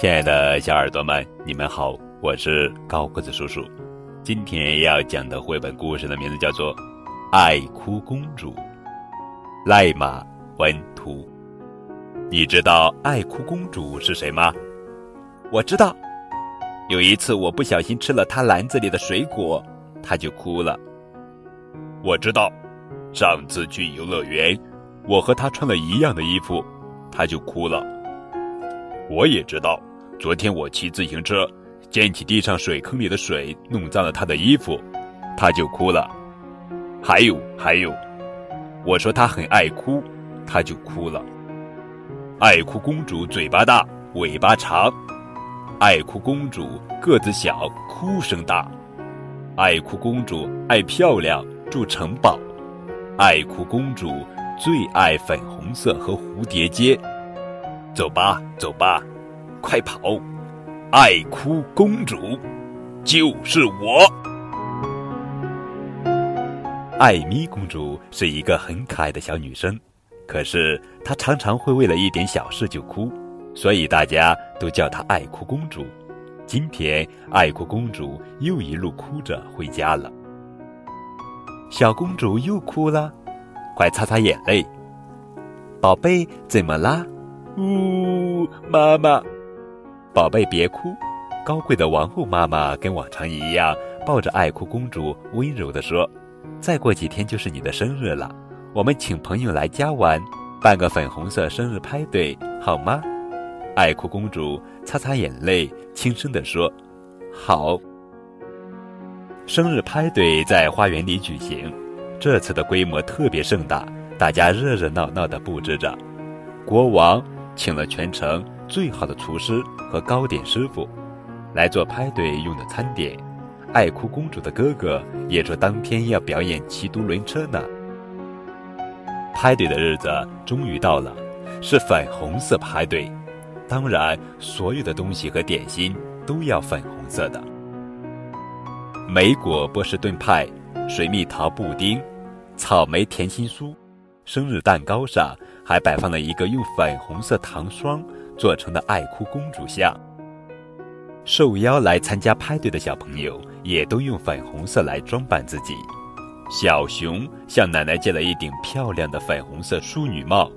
亲爱的小耳朵们，你们好，我是高个子叔叔。今天要讲的绘本故事的名字叫做《爱哭公主》，赖马文图。你知道爱哭公主是谁吗？我知道。有一次我不小心吃了她篮子里的水果，她就哭了。我知道。上次去游乐园，我和她穿了一样的衣服，她就哭了。我也知道。昨天我骑自行车，溅起地上水坑里的水，弄脏了他的衣服，他就哭了。还有还有，我说他很爱哭，他就哭了。爱哭公主嘴巴大，尾巴长；爱哭公主个子小，哭声大。爱哭公主爱漂亮，住城堡。爱哭公主最爱粉红色和蝴蝶结。走吧，走吧。快跑！爱哭公主就是我。艾米公主是一个很可爱的小女生，可是她常常会为了一点小事就哭，所以大家都叫她爱哭公主。今天，爱哭公主又一路哭着回家了。小公主又哭了，快擦擦眼泪。宝贝，怎么啦？呜，妈妈。宝贝，别哭！高贵的王后妈妈跟往常一样，抱着爱哭公主，温柔地说：“再过几天就是你的生日了，我们请朋友来家玩，办个粉红色生日派对，好吗？”爱哭公主擦擦眼泪，轻声地说：“好。”生日派对在花园里举行，这次的规模特别盛大，大家热热闹闹地布置着。国王请了全城最好的厨师。和糕点师傅来做派对用的餐点，爱哭公主的哥哥也说当天要表演骑独轮车呢。派对的日子终于到了，是粉红色派对，当然所有的东西和点心都要粉红色的。莓果波士顿派、水蜜桃布丁、草莓甜心酥，生日蛋糕上还摆放了一个用粉红色糖霜。做成的爱哭公主像。受邀来参加派对的小朋友也都用粉红色来装扮自己。小熊向奶奶借了一顶漂亮的粉红色淑女帽。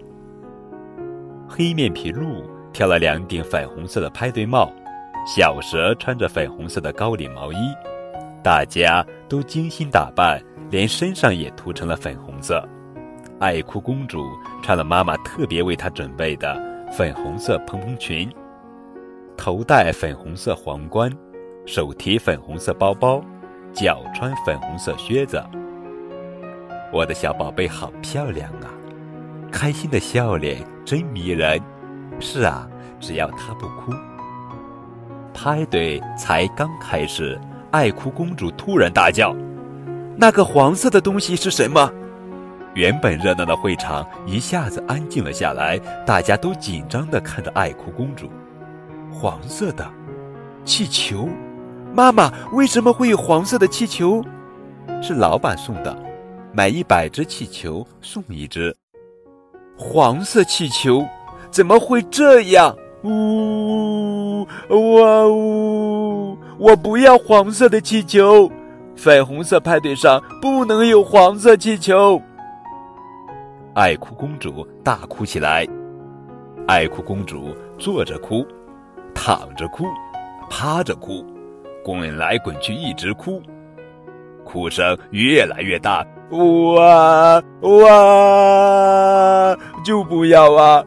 黑面皮鹿挑了两顶粉红色的派对帽。小蛇穿着粉红色的高领毛衣。大家都精心打扮，连身上也涂成了粉红色。爱哭公主穿了妈妈特别为她准备的。粉红色蓬蓬裙，头戴粉红色皇冠，手提粉红色包包，脚穿粉红色靴子。我的小宝贝好漂亮啊！开心的笑脸真迷人。是啊，只要她不哭。派对才刚开始，爱哭公主突然大叫：“那个黄色的东西是什么？”原本热闹的会场一下子安静了下来，大家都紧张地看着爱哭公主。黄色的气球，妈妈，为什么会有黄色的气球？是老板送的，买一百只气球送一只。黄色气球，怎么会这样？呜哇呜！我不要黄色的气球，粉红色派对上不能有黄色气球。爱哭公主大哭起来，爱哭公主坐着哭，躺着哭，趴着哭，滚来滚去一直哭，哭声越来越大，哇哇，就不要啊！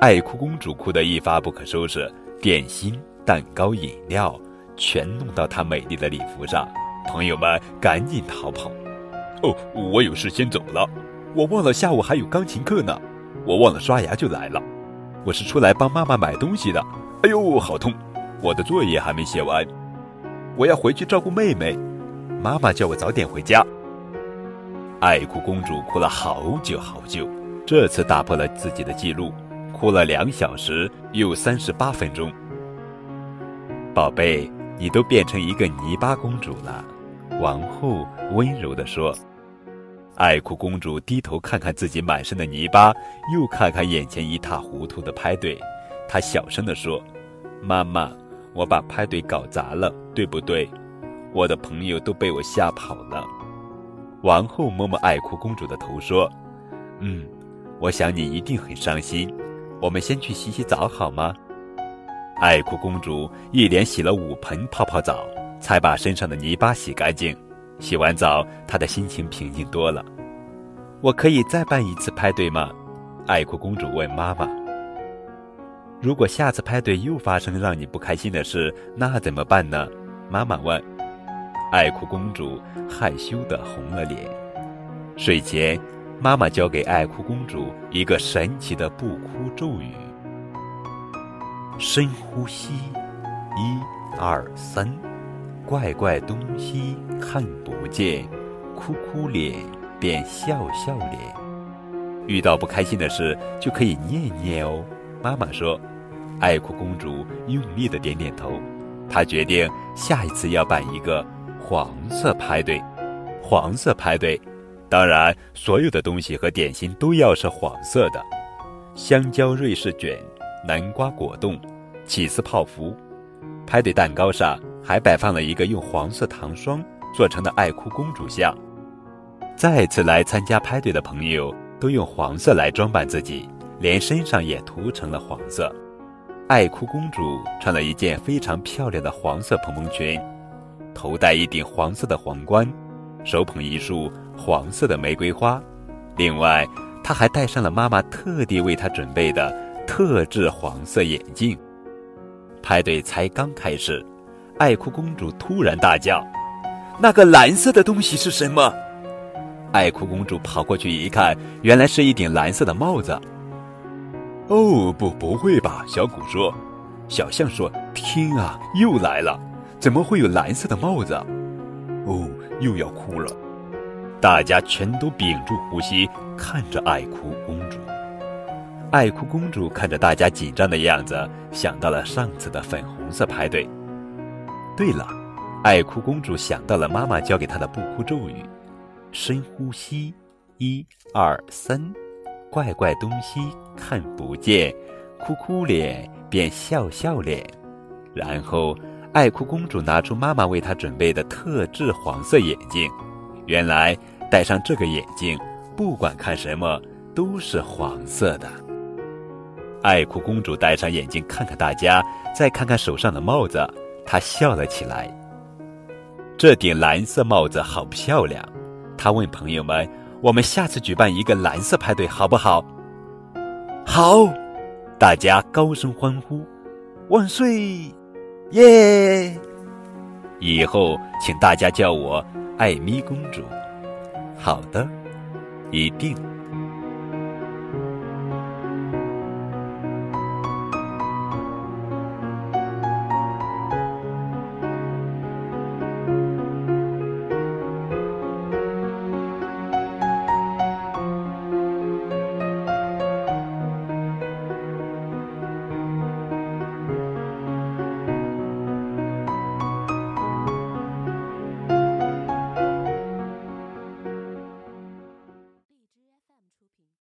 爱哭公主哭得一发不可收拾，点心、蛋糕、饮料全弄到她美丽的礼服上，朋友们赶紧逃跑。哦，我有事先走了。我忘了下午还有钢琴课呢，我忘了刷牙就来了。我是出来帮妈妈买东西的。哎呦，好痛！我的作业还没写完，我要回去照顾妹妹。妈妈叫我早点回家。爱哭公主哭了好久好久，这次打破了自己的记录，哭了两小时又三十八分钟。宝贝，你都变成一个泥巴公主了。王后温柔地说。爱哭公主低头看看自己满身的泥巴，又看看眼前一塌糊涂的派对，她小声地说：“妈妈，我把派对搞砸了，对不对？我的朋友都被我吓跑了。”王后摸摸爱哭公主的头说：“嗯，我想你一定很伤心。我们先去洗洗澡好吗？”爱哭公主一连洗了五盆泡泡澡，才把身上的泥巴洗干净。洗完澡，她的心情平静多了。我可以再办一次派对吗？爱哭公主问妈妈。如果下次派对又发生让你不开心的事，那怎么办呢？妈妈问。爱哭公主害羞的红了脸。睡前，妈妈教给爱哭公主一个神奇的不哭咒语：深呼吸，一、二、三，怪怪东西看不见，哭哭脸变笑笑脸。遇到不开心的事就可以念念哦。妈妈说。爱哭公主用力的点点头，她决定下一次要办一个黄色派对。黄色派对，当然所有的东西和点心都要是黄色的：香蕉瑞士卷、南瓜果冻、起司泡芙。派对蛋糕上还摆放了一个用黄色糖霜做成的爱哭公主像。再次来参加派对的朋友都用黄色来装扮自己，连身上也涂成了黄色。爱哭公主穿了一件非常漂亮的黄色蓬蓬裙，头戴一顶黄色的皇冠，手捧一束黄色的玫瑰花。另外，她还戴上了妈妈特地为她准备的特制黄色眼镜。派对才刚开始，爱哭公主突然大叫：“那个蓝色的东西是什么？”爱哭公主跑过去一看，原来是一顶蓝色的帽子。哦不，不会吧？小鼓说。小象说：“天啊，又来了！怎么会有蓝色的帽子？哦，又要哭了。”大家全都屏住呼吸，看着爱哭公主。爱哭公主看着大家紧张的样子，想到了上次的粉红色派对。对了，爱哭公主想到了妈妈教给她的不哭咒语：深呼吸，一、二、三。怪怪东西看不见，哭哭脸变笑笑脸。然后，爱哭公主拿出妈妈为她准备的特制黄色眼镜。原来，戴上这个眼镜，不管看什么都是黄色的。爱哭公主戴上眼镜，看看大家，再看看手上的帽子，他笑了起来。这顶蓝色帽子好漂亮，他问朋友们。我们下次举办一个蓝色派对，好不好？好，大家高声欢呼，万岁！耶！以后请大家叫我艾米公主。好的，一定。